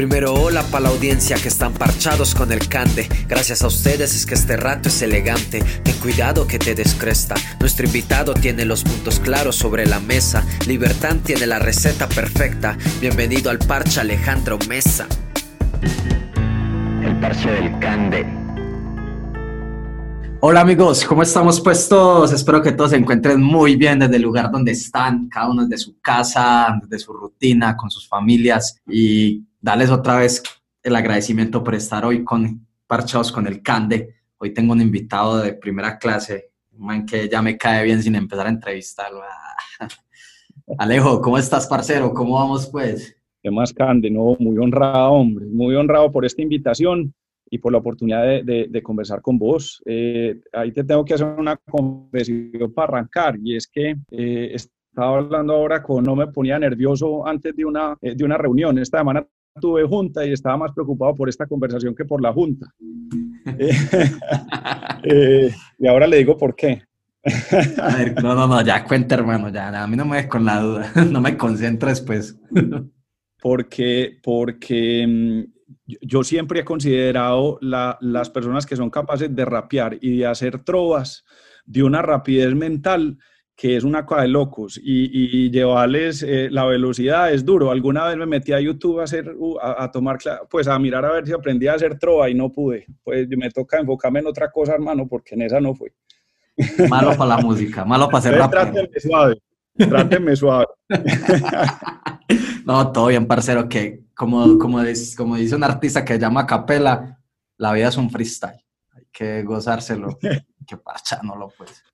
Primero hola para la audiencia que están parchados con el cande. Gracias a ustedes es que este rato es elegante. Ten cuidado que te descresta. Nuestro invitado tiene los puntos claros sobre la mesa. Libertad tiene la receta perfecta. Bienvenido al parche Alejandro Mesa. El parche del cande. Hola amigos, ¿cómo estamos pues todos? Espero que todos se encuentren muy bien desde el lugar donde están, cada uno desde su casa, desde su rutina, con sus familias y darles otra vez el agradecimiento por estar hoy con Parchados con el Cande. Hoy tengo un invitado de primera clase, un man que ya me cae bien sin empezar a entrevistarlo. Alejo, ¿cómo estás, parcero? ¿Cómo vamos, pues? ¿Qué más, Cande? No, muy honrado, hombre, muy honrado por esta invitación y por la oportunidad de, conversar con vos. Eh, ahí te tengo que hacer una confesión para arrancar, y es que eh, estaba hablando ahora con, no me ponía nervioso antes de una, eh, de una reunión. Esta semana tuve junta y estaba más preocupado por esta conversación que por la junta. y ahora le digo por qué. a ver, no, no, no, ya cuenta, hermano, ya, a mí no me des con la duda, no me concentres, pues. porque, porque mm, yo siempre he considerado las personas que son capaces de rapear y de hacer trovas de una rapidez mental que es una cosa de locos y, llevarles eh, la velocidad es duro. Alguna vez me metí a YouTube a, hacer, a, tomar, pues a mirar a ver si aprendí a hacer trova y no pude. Pues me toca enfocarme en otra cosa, hermano, porque en esa no fue. Malo para la música, malo para hacer rap. Trátenme suave, trátenme suave. no, todo bien, parcero, que como, como, como dice un artista que llama Capela, la vida es un freestyle. Hay que gozárselo. que no pues.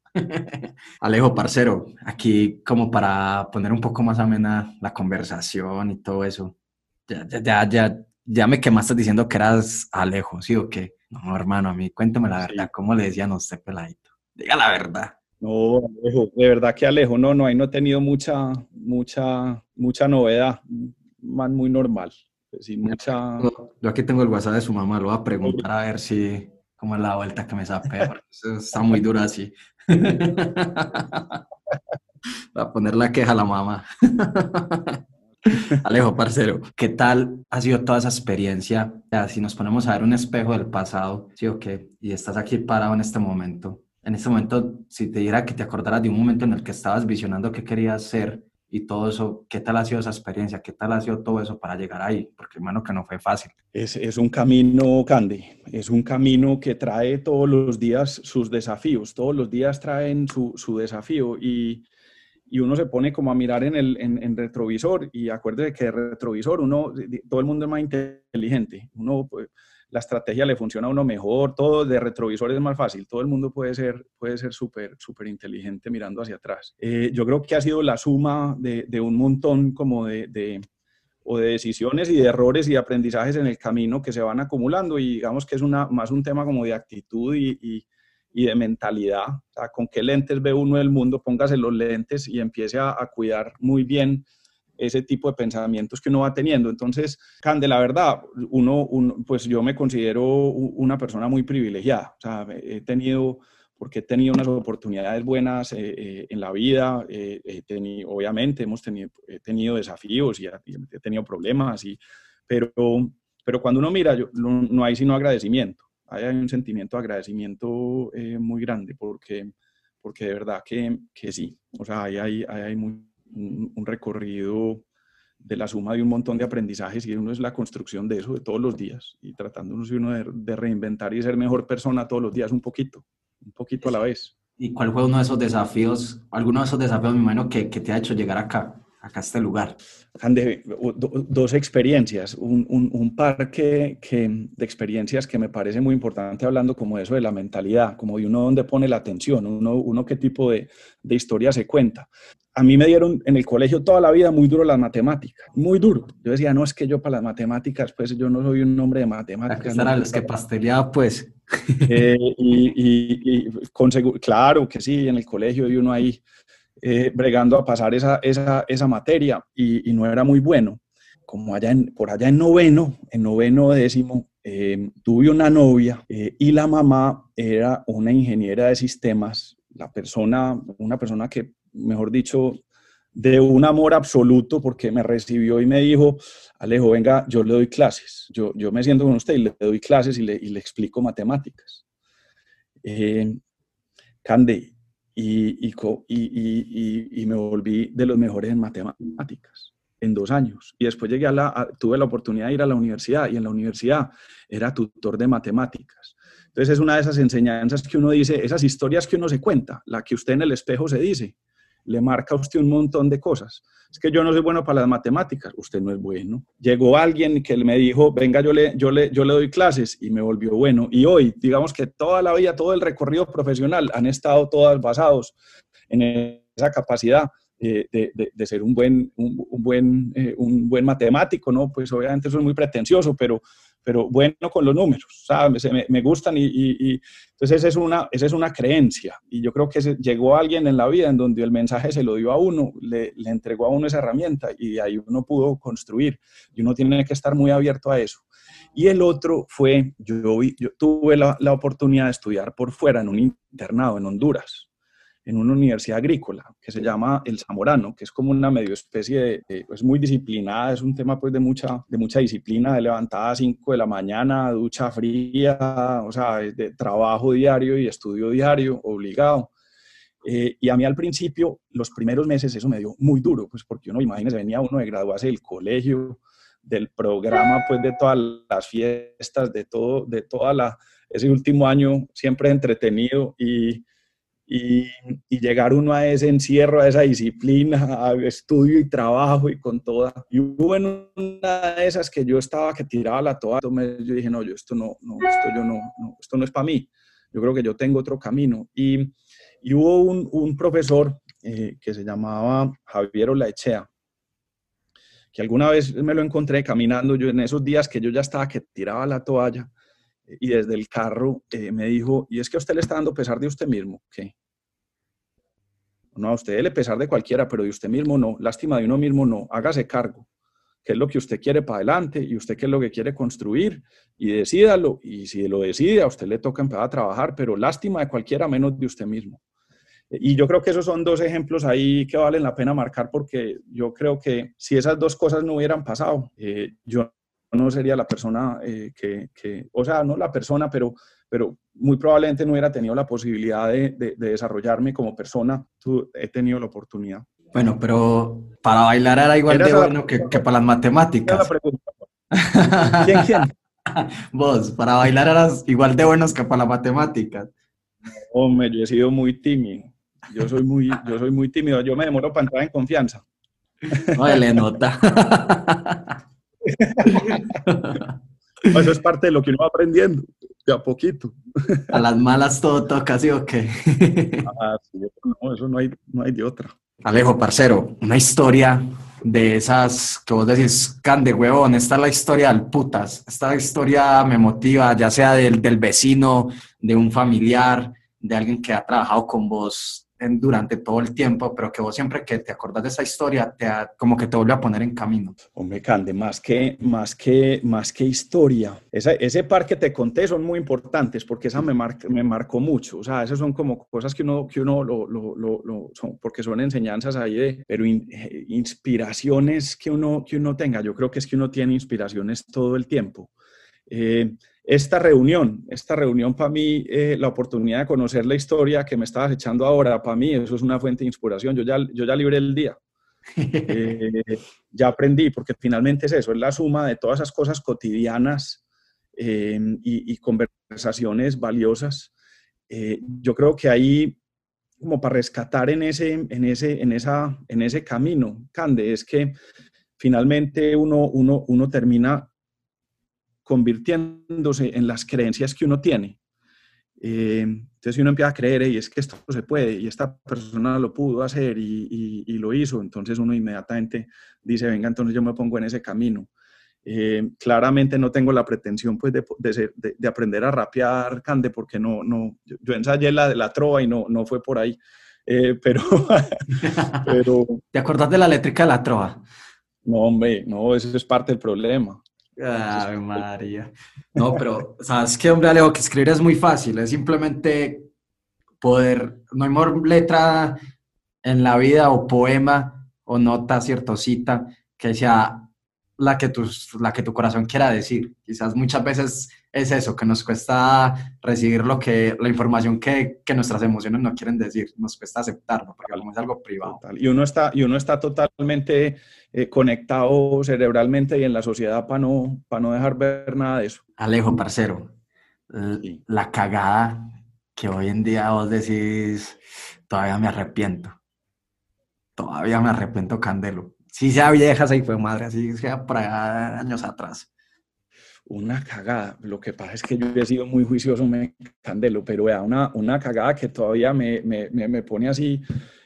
Alejo, parcero, aquí como para poner un poco más amena la conversación y todo eso. Ya, ya, ya, ya me quemaste diciendo que eras Alejo, ¿sí o qué? No, hermano, a mí cuéntame la verdad, ¿cómo le decían a usted peladito? Diga la verdad. No, Alejo, de verdad que Alejo, no, no, ahí no he tenido mucha, mucha, mucha novedad, man muy normal, pues mucha... Yo aquí tengo el WhatsApp de su mamá, lo voy a preguntar a ver si, cómo es la vuelta que me sape, está muy dura así. Va a poner la queja a la mamá. Alejo, parcero, ¿qué tal ha sido toda esa experiencia? si nos ponemos a ver un espejo del pasado, ¿sí o qué? Y estás aquí parado en este momento. En este momento, si te diera que te acordaras de un momento en el que estabas visionando qué querías ser, y todo eso, ¿qué tal ha sido esa experiencia? ¿Qué tal ha sido todo eso para llegar ahí? Porque hermano que no fue fácil. Es, es un camino, Candy, es un camino que trae todos los días sus desafíos, todos los días traen su, su desafío y, y, uno se pone como a mirar en el en, en retrovisor y acuérdese que el retrovisor uno, todo el mundo es más inteligente, uno... Pues, la estrategia le funciona a uno mejor, todo de retrovisor es más fácil, todo el mundo puede ser puede ser súper súper inteligente mirando hacia atrás. Eh, yo creo que ha sido la suma de, un montón como de, de, o de decisiones y de errores y aprendizajes en el camino que se van acumulando y digamos que es una, más un tema como de actitud y, y, y de mentalidad, o sea, con qué lentes ve uno el mundo, póngase los lentes y empiece a, a cuidar muy bien ese tipo de pensamientos que uno va teniendo. Entonces, Cande, la verdad, uno, pues yo me considero una persona muy privilegiada. O sea, he tenido, porque he tenido unas oportunidades buenas eh, eh, en la vida, eh, tenido, obviamente hemos tenido, he tenido desafíos y, he tenido problemas, y, pero, pero cuando uno mira, yo, no, hay sino agradecimiento. Hay, un sentimiento de agradecimiento muy grande porque, porque de verdad que, que sí. O sea, hay, hay, hay muy un, recorrido de la suma de un montón de aprendizajes y uno es la construcción de eso de todos los días y tratándonos uno de, reinventar y ser mejor persona todos los días un poquito, un poquito a la vez. ¿Y cuál fue uno de esos desafíos, alguno de esos desafíos, mi hermano, que, que te ha hecho llegar acá? acá a este lugar? dos experiencias, un, un, par que, de experiencias que me parece muy importante hablando como de eso de la mentalidad, como de uno donde pone la atención, uno, uno qué tipo de, de historia se cuenta a mí me dieron en el colegio toda la vida muy duro las matemáticas, muy duro. Yo decía, no, es que yo para las matemáticas, pues yo no soy un hombre de matemáticas. Eran los que pasteleaba, pues. Eh, y, claro que sí, en el colegio y uno ahí eh, bregando a pasar esa, esa, esa materia y, no era muy bueno. Como allá en, por allá en noveno, en noveno décimo, eh, tuve una novia y la mamá era una ingeniera de sistemas, la persona, una persona que mejor dicho, de un amor absoluto porque me recibió y me dijo, Alejo, venga, yo le doy clases, yo, yo me siento con usted y le doy clases y le, y le explico matemáticas. Eh, y, y, y, y, me volví de los mejores en matemáticas en dos años. Y después llegué a la, tuve la oportunidad de ir a la universidad y en la universidad era tutor de matemáticas. Entonces es una de esas enseñanzas que uno dice, esas historias que uno se cuenta, la que usted en el espejo se dice, le marca a usted un montón de cosas. Es que yo no soy bueno para las matemáticas, usted no es bueno. Llegó alguien que me dijo, venga, yo le, yo le, yo le doy clases y me volvió bueno. Y hoy, digamos que toda la vida, todo el recorrido profesional han estado todas basados en esa capacidad de, de, ser un buen, un, buen, eh, un buen matemático, ¿no? Pues obviamente eso es muy pretencioso, pero, pero bueno con los números, ¿sabes? Me, me gustan y, y, entonces esa es, una, esa es una creencia y yo creo que llegó alguien en la vida en donde el mensaje se lo dio a uno, le, le entregó a uno esa herramienta y ahí uno pudo construir y uno tiene que estar muy abierto a eso. Y el otro fue, yo, yo tuve la, la oportunidad de estudiar por fuera en un internado en Honduras en una universidad agrícola que se llama El Zamorano, que es como una medio especie de, es pues, muy disciplinada, es un tema pues de mucha, de mucha disciplina, de levantada a 5 de la mañana, ducha fría, o sea, de trabajo diario y estudio diario, obligado. Eh, y a mí al principio, los primeros meses, eso me dio muy duro, pues porque uno, imagínese, venía uno de graduarse del colegio, del programa, pues de todas las fiestas, de todo, de toda la, ese último año siempre entretenido y y, llegar uno a ese encierro, a esa disciplina, a estudio y trabajo y con toda. Y hubo en una de esas que yo estaba que tiraba la toalla, yo dije, no, yo esto no, no esto yo no, no, esto no es para mí. Yo creo que yo tengo otro camino. Y, y hubo un, un profesor eh, que se llamaba Javier Olaechea, que alguna vez me lo encontré caminando, yo en esos días que yo ya estaba que tiraba la toalla, y desde el carro eh, me dijo, y es que a usted le está dando pesar de usted mismo, ¿qué? No, a usted le pesar de cualquiera, pero de usted mismo no, lástima de uno mismo no, hágase cargo, qué es lo que usted quiere para adelante y usted qué es lo que quiere construir y decídalo, y si lo decide, a usted le toca empezar a trabajar, pero lástima de cualquiera menos de usted mismo. Y yo creo que esos son dos ejemplos ahí que valen la pena marcar porque yo creo que si esas dos cosas no hubieran pasado, eh, yo no sería la persona eh, que, o sea, no la persona, pero, pero muy probablemente no hubiera tenido la posibilidad de, desarrollarme como persona. Tú, he tenido la oportunidad. Bueno, pero para bailar era igual de bueno que, para las matemáticas. ¿Quién, quién? Vos, para bailar eras igual de buenos que para las matemáticas. Hombre, yo he sido muy tímido. Yo soy muy, yo soy muy tímido. Yo me demoro para entrar en confianza. No, le nota. Eso es parte de lo que uno va aprendiendo, de a poquito. A las malas todo toca, ¿sí o qué? Ah, no, eso no hay, no hay de otra. Alejo, parcero, una historia de esas que vos decís, cande, huevón, esta es la historia del putas, esta historia me motiva, ya sea del, del vecino, de un familiar, de alguien que ha trabajado con vos durante todo el tiempo, pero que vos siempre que te acordás de esa historia, te como que te vuelve a poner en camino. Hombre, Cande, más que, más que, más que historia. Esa, ese par que te conté son muy importantes porque esa me, me marcó mucho. O sea, esas son como cosas que uno, que uno lo, lo, lo, son, porque son enseñanzas ahí de, pero eh, inspiraciones que uno, que uno tenga. Yo creo que es que uno tiene inspiraciones todo el tiempo. Eh, esta reunión, esta reunión para mí, eh, la oportunidad de conocer la historia que me estabas echando ahora, para mí eso es una fuente de inspiración. Yo ya, yo ya libré el día. Eh, ya aprendí, porque finalmente es eso, es la suma de todas esas cosas cotidianas eh, y, conversaciones valiosas. yo creo que ahí, como para rescatar en ese, en ese, en esa, en ese camino, Cande, es que finalmente uno, uno, uno termina convirtiéndose en las creencias que uno tiene. Eh, entonces, si uno empieza a creer, y es que esto se puede, y esta persona lo pudo hacer y, lo hizo, entonces uno inmediatamente dice, venga, entonces yo me pongo en ese camino. Eh, claramente no tengo la pretensión pues, de, de, aprender a rapear, Cande, porque no, no, yo, ensayé la de la trova y no, no fue por ahí. Eh, pero, pero... ¿Te acordás de la eléctrica de la trova? No, hombre, no, eso es parte del problema. Ay, María. No, pero, ¿sabes qué, hombre, Alejo? Que escribir es muy fácil, es simplemente poder, no hay mejor letra en la vida o poema o nota, cierto cita, que sea la que, la que tu corazón quiera decir. Quizás muchas veces es eso, que nos cuesta recibir lo que, la información que, que nuestras emociones no quieren decir, nos cuesta aceptarlo, porque es algo privado. Y, uno está, y uno está totalmente eh, conectado cerebralmente y en la sociedad para no, para no dejar ver nada de eso. Alejo, parcero, la cagada que hoy en día vos decís, todavía me arrepiento. Todavía me arrepiento, Candelo. Si sea vieja, se fue madre, así sea para años atrás una cagada. Lo que pasa es que yo he sido muy juicioso, me candelo, pero vea, una, una cagada que todavía me, me, me, pone así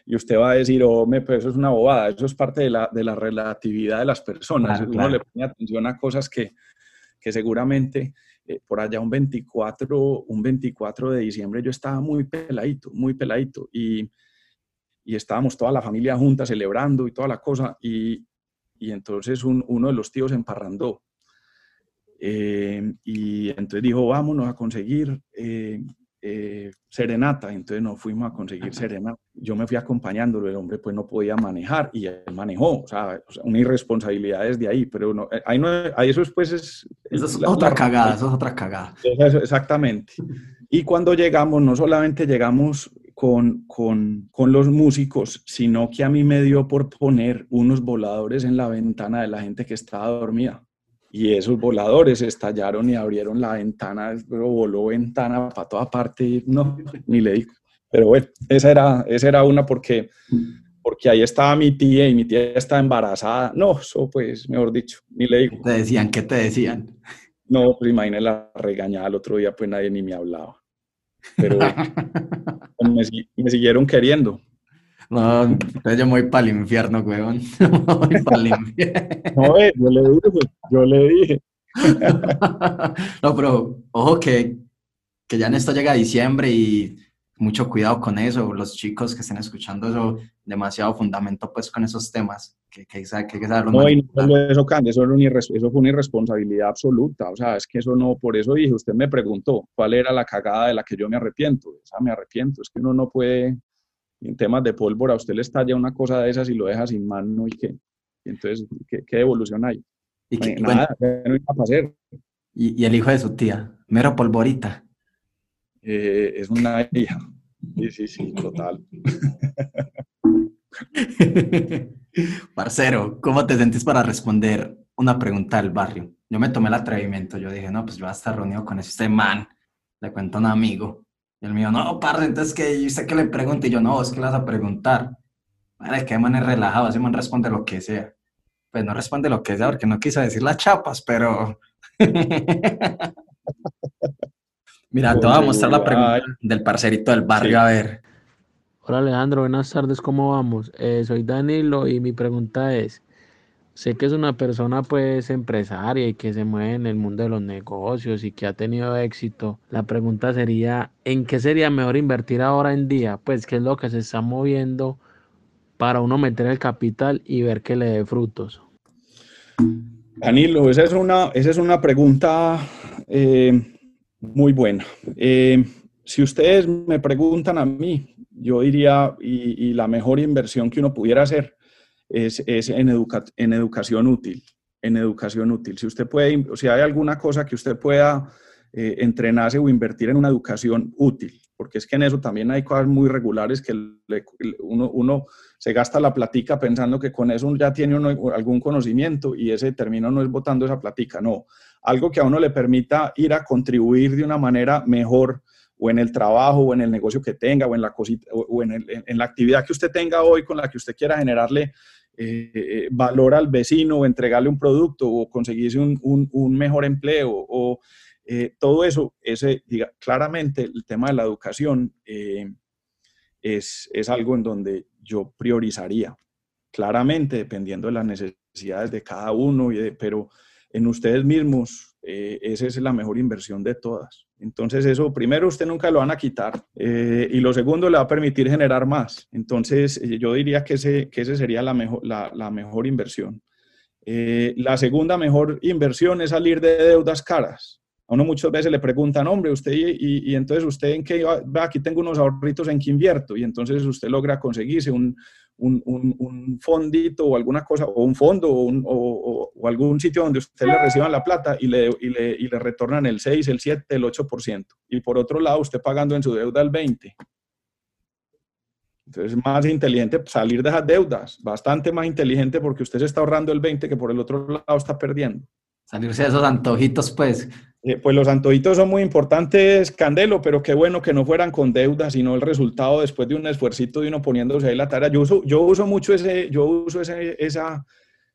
y usted va a decir, oh, me, pues eso es una bobada, eso es parte de la, de la relatividad de las personas. Uno le pone atención a cosas que, que seguramente eh, por allá un 24, un 24 de diciembre yo estaba muy peladito, muy peladito y, y estábamos toda la familia junta celebrando y toda la cosa y, y entonces un, uno de los tíos emparrandó eh, y entonces dijo, vámonos a conseguir eh, eh, serenata. Entonces nos fuimos a conseguir serenata. Yo me fui acompañándolo, el hombre pues no podía manejar y él manejó. O sea, una irresponsabilidad desde ahí, pero no, ahí, no, ahí eso después es... Eso es otra cagada, eso es otra cagada. exactamente. Y cuando llegamos, no solamente llegamos con, con, con, los músicos, sino que a mí me dio por poner unos voladores en la ventana de la gente que estaba dormida y esos voladores estallaron y abrieron la ventana, pero voló ventana para toda parte, no, ni le digo. Pero bueno, esa era, esa era una porque, porque ahí estaba mi tía y mi tía estaba embarazada. No, eso pues, mejor dicho, ni le digo. ¿Qué te decían? ¿Qué te decían? No, pues imagínate la regañada el otro día, pues nadie ni me hablaba. Pero me, me siguieron queriendo. No, entonces yo me voy para el infierno, weón. voy para el infierno. No, eh, yo le dije, yo le dije. no, pero ojo que, que ya en esto llega diciembre y mucho cuidado con eso, los chicos que estén escuchando eso, demasiado fundamento pues con esos temas, que, que, que, que No, y no eso, Candy, eso, eso fue una irresponsabilidad absoluta, o sea, es que eso no, por eso dije, usted me preguntó cuál era la cagada de la que yo me arrepiento, o sea, me arrepiento, es que uno no puede, en temas de pólvora, usted le estalla una cosa de esas y lo deja sin mano y qué. entonces, ¿qué, qué evolución hay? ¿Y nada, no iba a hacer. ¿Y, el hijo de su tía, mero polvorita. Eh, es una hija. Sí, sí, sí, total. Parcero, ¿cómo te sentís para responder una pregunta del barrio? Yo me tomé el atrevimiento, yo dije, no, pues yo voy a estar reunido con este man, le cuento a un amigo, y el mío, no, parce, entonces que sé que le pregunte. Y yo, no, es que le vas a preguntar. Vale, que man es relajado, ese man responde lo que sea. Pues no responde lo que sea porque no quiso decir las chapas, pero. Mira, te voy a mostrar la pregunta del parcerito del barrio, a ver. Hola Alejandro, buenas tardes, ¿cómo vamos? Eh, soy Danilo y mi pregunta es, sé que es una persona pues empresaria y que se mueve en el mundo de los negocios y que ha tenido éxito. La pregunta sería, ¿en qué sería mejor invertir ahora en día? Pues qué es lo que se está moviendo para uno meter el capital y ver que le dé frutos. Danilo, esa es una, esa es una pregunta eh, muy buena. Eh, si ustedes me preguntan a mí, yo diría, y la mejor inversión que uno pudiera hacer es, en, en educación útil. En educación útil. Si usted puede, o si hay alguna cosa que usted pueda eh, entrenarse o invertir en una educación útil, porque es que en eso también hay cosas muy regulares que uno, uno, se gasta la platica pensando que con eso ya tiene algún conocimiento y ese término no es votando esa platica, no. Algo que a uno le permita ir a contribuir de una manera mejor o en el trabajo o en el negocio que tenga o en la, cosita, o en, en la actividad que usted tenga hoy con la que usted quiera generarle eh, eh, valor al vecino o entregarle un producto o conseguirse un, un, mejor empleo o eh, todo eso, ese, claramente el tema de la educación es, es algo en donde yo priorizaría, claramente dependiendo de las necesidades de cada uno, y pero en ustedes mismos, esa es la mejor inversión de todas. Entonces eso, primero, usted nunca lo van a quitar eh, y lo segundo, le va a permitir generar más. Entonces eh, yo diría que ese, que ese sería la mejor, la, mejor inversión. Eh, la segunda mejor inversión es salir de deudas caras. A uno muchas veces le preguntan, hombre, usted, y, entonces usted en qué, va, aquí tengo unos ahorritos en qué invierto, y entonces usted logra conseguirse un, un, un, fondito o alguna cosa, o un fondo o, o, algún sitio donde usted le reciban la plata y le, y le, y le retornan el 6, el 7, el 8%. Y por otro lado, usted pagando en su deuda el 20%. Entonces es más inteligente salir de esas deudas, bastante más inteligente porque usted se está ahorrando el 20 que por el otro lado está perdiendo. Salirse de esos antojitos, pues. Eh, pues los antojitos son muy importantes, Candelo, pero qué bueno que no fueran con deudas, sino el resultado después de un esfuercito de uno poniéndose ahí la tarea. Yo uso, yo uso mucho ese, yo uso ese, esa,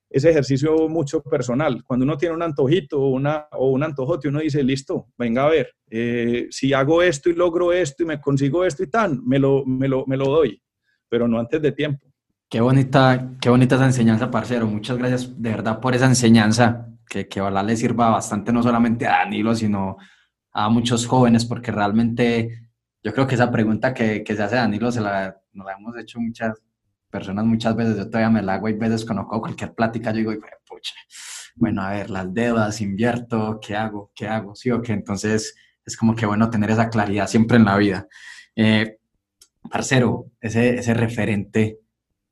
ese ejercicio mucho personal. Cuando uno tiene un antojito una, o un antojote, uno dice, listo, venga a ver, eh, si hago esto y logro esto y me consigo esto y tan, me lo, me lo, me lo doy pero no antes de tiempo. Qué bonita, qué bonita esa enseñanza, parcero. Muchas gracias de verdad por esa enseñanza, que, que ojalá le sirva bastante no solamente a Danilo, sino a muchos jóvenes, porque realmente yo creo que esa pregunta que, que se hace Danilo se la, nos la hemos hecho muchas personas muchas veces. Yo todavía me la hago y veces conozco cualquier plática, yo digo, pucha, bueno, a ver, las deudas, invierto, ¿qué hago? ¿Qué hago? Sí o qué. Entonces es como que bueno tener esa claridad siempre en la vida. Eh, parcero, ese, ese referente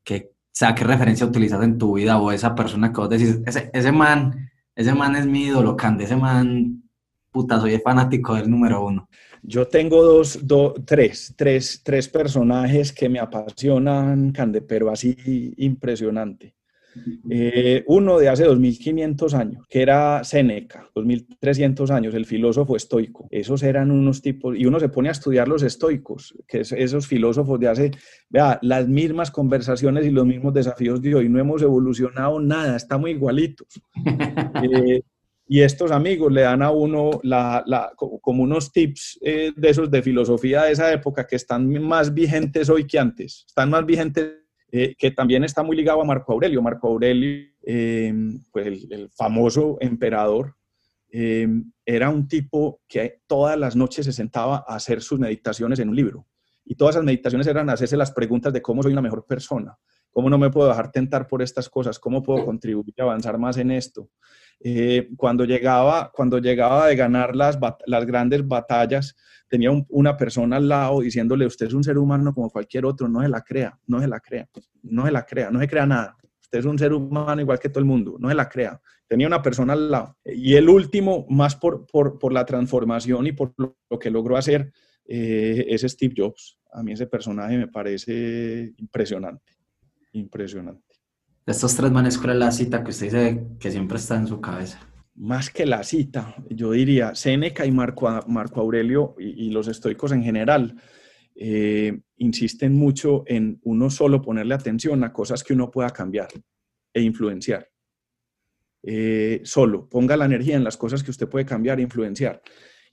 que, o sea, qué referencia utilizas en tu vida o esa persona que vos decís, ese, ese man, ese man es mi ídolo, Cande, ese man, puta, soy fanático del número uno. Yo tengo dos, tres, tres, tres personajes que me apasionan, Cande, pero así impresionante. Eh, uno de hace 2500 años, que era Séneca, 2300 años, el filósofo estoico. Esos eran unos tipos, y uno se pone a estudiar los estoicos, que es esos filósofos de hace, vea, las mismas conversaciones y los mismos desafíos de hoy. No hemos evolucionado nada, estamos igualitos. Eh, y estos amigos le dan a uno la, como unos tips eh, de esos de filosofía de esa época que están más vigentes hoy que antes, están más vigentes eh, que también está muy ligado a Marco Aurelio. Marco Aurelio, eh, pues el, famoso emperador, eh, era un tipo que todas las noches se sentaba a hacer sus meditaciones en un libro. Y todas esas meditaciones eran hacerse las preguntas de cómo soy una mejor persona, cómo no me puedo dejar tentar por estas cosas, cómo puedo contribuir y avanzar más en esto. Cuando, llegaba, cuando llegaba de ganar las, las grandes batallas, tenía una persona al lado diciéndole, usted es un ser humano como cualquier otro, no se la crea, no se la crea, no se la crea, no se crea nada. Usted es un ser humano igual que todo el mundo, no se la crea. Tenía una persona al lado. Y el último, más por, por, por la transformación y por lo, que logró hacer, eh, es Steve Jobs. A mí ese personaje me parece impresionante, impresionante. De estos tres manes, ¿cuál la cita que usted dice que siempre está en su cabeza? más que la cita, yo diría, Séneca y Marco, Marco Aurelio y, los estoicos en general eh, insisten mucho en uno solo ponerle atención a cosas que uno pueda cambiar e influenciar. Eh, solo, ponga la energía en las cosas que usted puede cambiar e influenciar.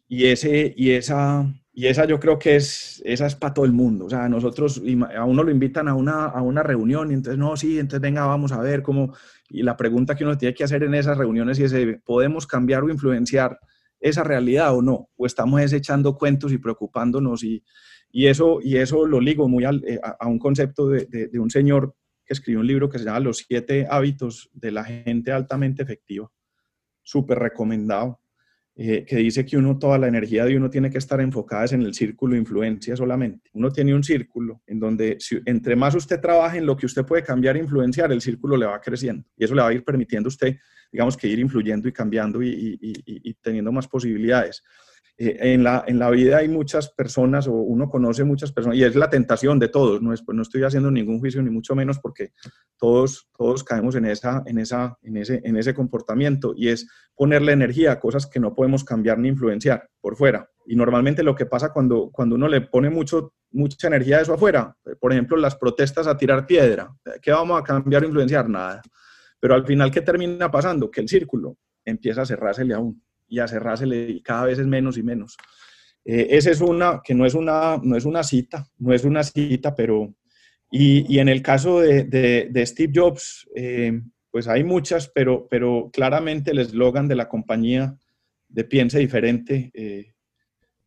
Y, ese, y, esa, y esa yo creo que es, esa es para todo el mundo. O sea, nosotros, a uno lo invitan a una, a una reunión y entonces, no, sí, entonces venga, vamos a ver cómo. Y la pregunta que uno tiene que hacer en esas reuniones es, ¿podemos cambiar o influenciar esa realidad o no? ¿O estamos desechando cuentos y preocupándonos? Y, y, eso, y eso lo ligo muy eh, a, un concepto de, de, de un señor que escribió un libro que se llama Los siete hábitos de la gente altamente efectiva. Súper recomendado eh, que dice que uno, toda la energía de uno tiene que estar enfocada en el círculo de influencia solamente. Uno tiene un círculo en donde entre más usted trabaje en lo que usted puede cambiar e influenciar, el círculo le va creciendo y eso le va a ir permitiendo a usted, digamos, que ir influyendo y cambiando y teniendo más posibilidades. Eh, en, la, en la vida hay muchas personas o uno conoce muchas personas y es la tentación de todos, no, es, no estoy haciendo ningún juicio ni mucho menos porque todos, todos caemos en, esa, en, esa, en, ese, en ese comportamiento y es ponerle energía a cosas que no podemos cambiar ni influenciar por fuera. Y normalmente lo que pasa cuando, cuando uno le pone mucho, mucha energía a eso afuera, por ejemplo, las protestas a tirar piedra, ¿qué vamos a cambiar o influenciar? Nada. Pero al final, ¿qué termina pasando? Que el círculo empieza a cerrársele aún y a cerrársele y cada vez es menos y menos. Eh, esa es una, que no es una, no es una cita, no es una cita, pero... Y, y en el caso de, de, Steve Jobs, eh, pues hay muchas, pero, pero claramente el eslogan de la compañía de Piense Diferente, eh,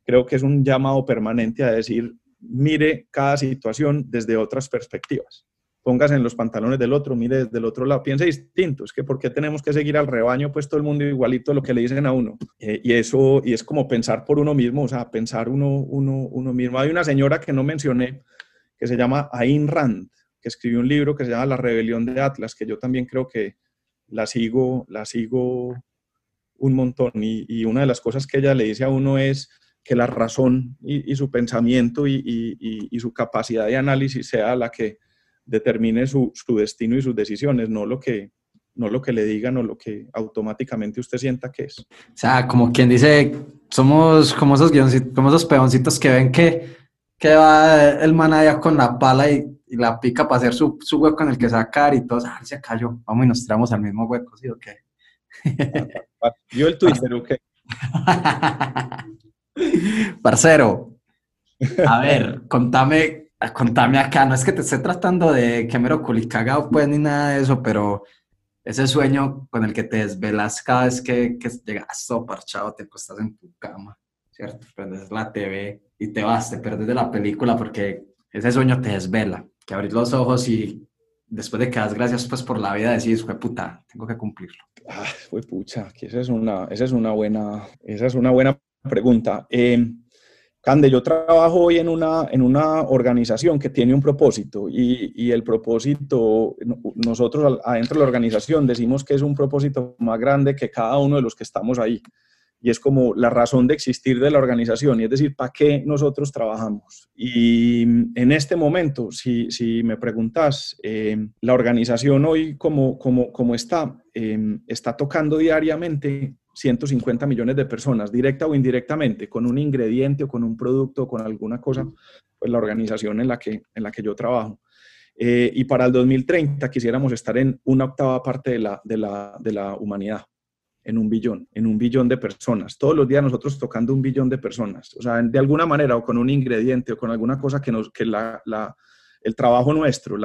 creo que es un llamado permanente a decir, mire cada situación desde otras perspectivas póngase en los pantalones del otro, mire desde el otro lado, piense distinto, es que ¿por qué tenemos que seguir al rebaño, pues todo el mundo igualito lo que le dicen a uno? Eh, y eso, y es como pensar por uno mismo, o sea, pensar uno, uno, uno mismo. Hay una señora que no mencioné, que se llama Ayn Rand, que escribió un libro que se llama La rebelión de Atlas, que yo también creo que la sigo, la sigo un montón. Y, una de las cosas que ella le dice a uno es que la razón y, su pensamiento y, su capacidad de análisis sea la que determine su, destino y sus decisiones, no lo que no lo que le digan o lo que automáticamente usted sienta que es. O sea, como quien dice, somos como esos como esos peoncitos que ven que, que va el man allá con la pala y, la pica para hacer su, su, hueco en el que sacar y todos, ah, se cayó, vamos y nos tiramos al mismo hueco, ¿sí o qué? Yo el Twitter, ¿o qué? Parcero, a ver, contame, contame acá, no es que te esté tratando de que mero culicagado, pues, ni nada de eso, pero ese sueño con el que te desvelas cada vez que, que llegas todo parchado, te acostas en tu cama, ¿cierto? Prendes la TV y te vas, te perdes de la película porque ese sueño te desvela, que abrís los ojos y después de que das gracias pues por la vida decís, fue puta, tengo que cumplirlo. Ah, fue pucha, que esa es una, esa es una buena, esa es una buena pregunta. Eh, Cande, yo trabajo hoy en una, en una organización que tiene un propósito y, y el propósito, nosotros adentro de la organización decimos que es un propósito más grande que cada uno de los que estamos ahí y es como la razón de existir de la organización, y es decir, ¿para qué nosotros trabajamos? Y en este momento, si, si me preguntas, eh, la organización hoy como, como, como está, eh, está tocando diariamente 150 millones de personas, directa o indirectamente, con un ingrediente o con un producto o con alguna cosa, pues la organización en la que, en la que yo trabajo. Eh, y para el 2030 quisiéramos estar en una octava parte de la, de la, de la humanidad en un billón, en un billón de personas. Todos los días nosotros tocando un billón de personas. O sea, de alguna manera o con un ingrediente o con alguna cosa que, nos, que la, la, el trabajo nuestro,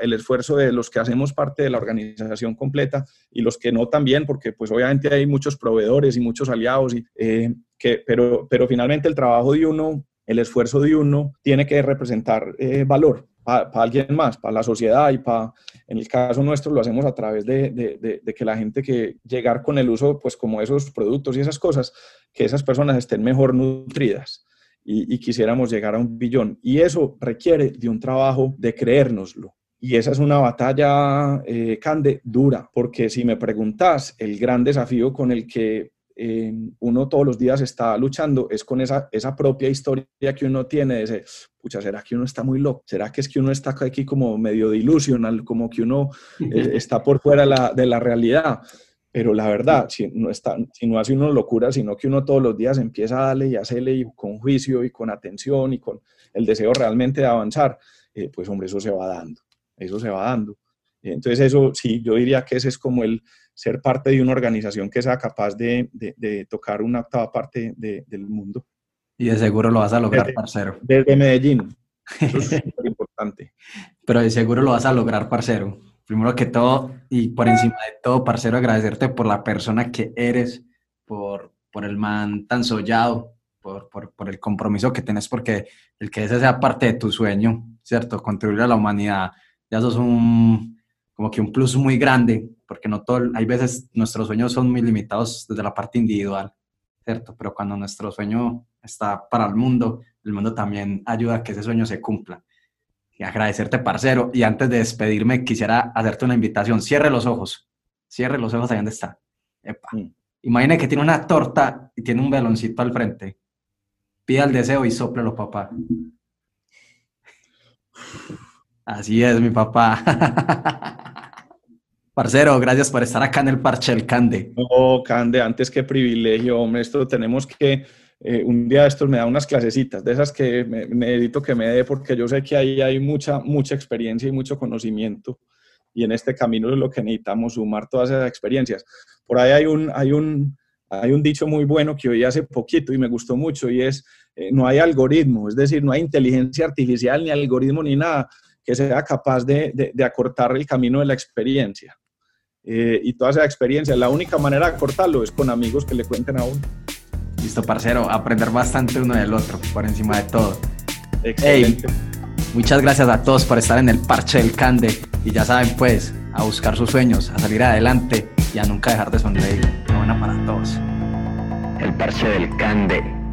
el esfuerzo de los que hacemos parte de la organización completa y los que no también, porque pues obviamente hay muchos proveedores y muchos aliados, y, eh, que, pero, pero finalmente el trabajo de uno, el esfuerzo de uno tiene que representar eh, valor para alguien más, para la sociedad y para, en el caso nuestro lo hacemos a través de, de, de, que la gente que llegar con el uso, pues como esos productos y esas cosas, que esas personas estén mejor nutridas y, quisiéramos llegar a un billón. Y eso requiere de un trabajo de creérnoslo. Y esa es una batalla, eh, Cande, dura, porque si me preguntas, el gran desafío con el que uno todos los días está luchando es con esa, esa propia historia que uno tiene de ese, pucha, ¿será que uno está muy loco? ¿Será que es que uno está aquí como medio delusional, como que uno eh, está por fuera la, de la realidad? Pero la verdad, si no, está, si no hace uno locura, sino que uno todos los días empieza a darle y hacerle y con juicio y con atención y con el deseo realmente de avanzar, eh, pues hombre, eso se va dando, eso se va dando. Entonces eso sí, yo diría que ese es como el, ser parte de una organización que sea capaz de, de, tocar una octava parte del mundo. Y de seguro lo vas a lograr, parcero. Desde Medellín. Eso es súper importante. Pero de seguro lo vas a lograr, parcero. Primero que todo, y por encima de todo, parcero, agradecerte por la persona que eres, por, por el man tan sollado, por, por, el compromiso que tienes, porque el que ese sea parte de tu sueño, ¿cierto? Contribuir a la humanidad, ya sos un, como que un plus muy grande porque no todo, hay veces nuestros sueños son muy limitados desde la parte individual, ¿cierto? Pero cuando nuestro sueño está para el mundo, el mundo también ayuda a que ese sueño se cumpla. Y agradecerte, parcero. Y antes de despedirme, quisiera hacerte una invitación. Cierre los ojos. Cierre los ojos ahí donde está. Epa. Mm. Imagine que tiene una torta y tiene un veloncito al frente. Pida el deseo y soplelo, papá. Así es, mi papá. Parcero, gracias por estar acá en el Parche del Cande. No, Cande, antes que privilegio, hombre, esto tenemos que, eh, un día de estos me da unas clasecitas, de esas que me, necesito que me dé, porque yo sé que ahí hay mucha, mucha experiencia y mucho conocimiento, y en este camino es lo que necesitamos, sumar todas esas experiencias. Por ahí hay un, hay un, hay un dicho muy bueno que oí hace poquito y me gustó mucho, y es, eh, no hay algoritmo, es decir, no hay inteligencia artificial, ni algoritmo, ni nada que sea capaz de, de acortar el camino de la experiencia. Eh, y toda esa experiencia. La única manera de cortarlo es con amigos que le cuenten a uno. Listo, parcero, aprender bastante uno del otro, por encima de todo. Excelente. muchas gracias a todos por estar en el parche del Cande. Y ya saben, pues, a buscar sus sueños, a salir adelante y a nunca dejar de sonreír. Buena para todos. El parche del Cande.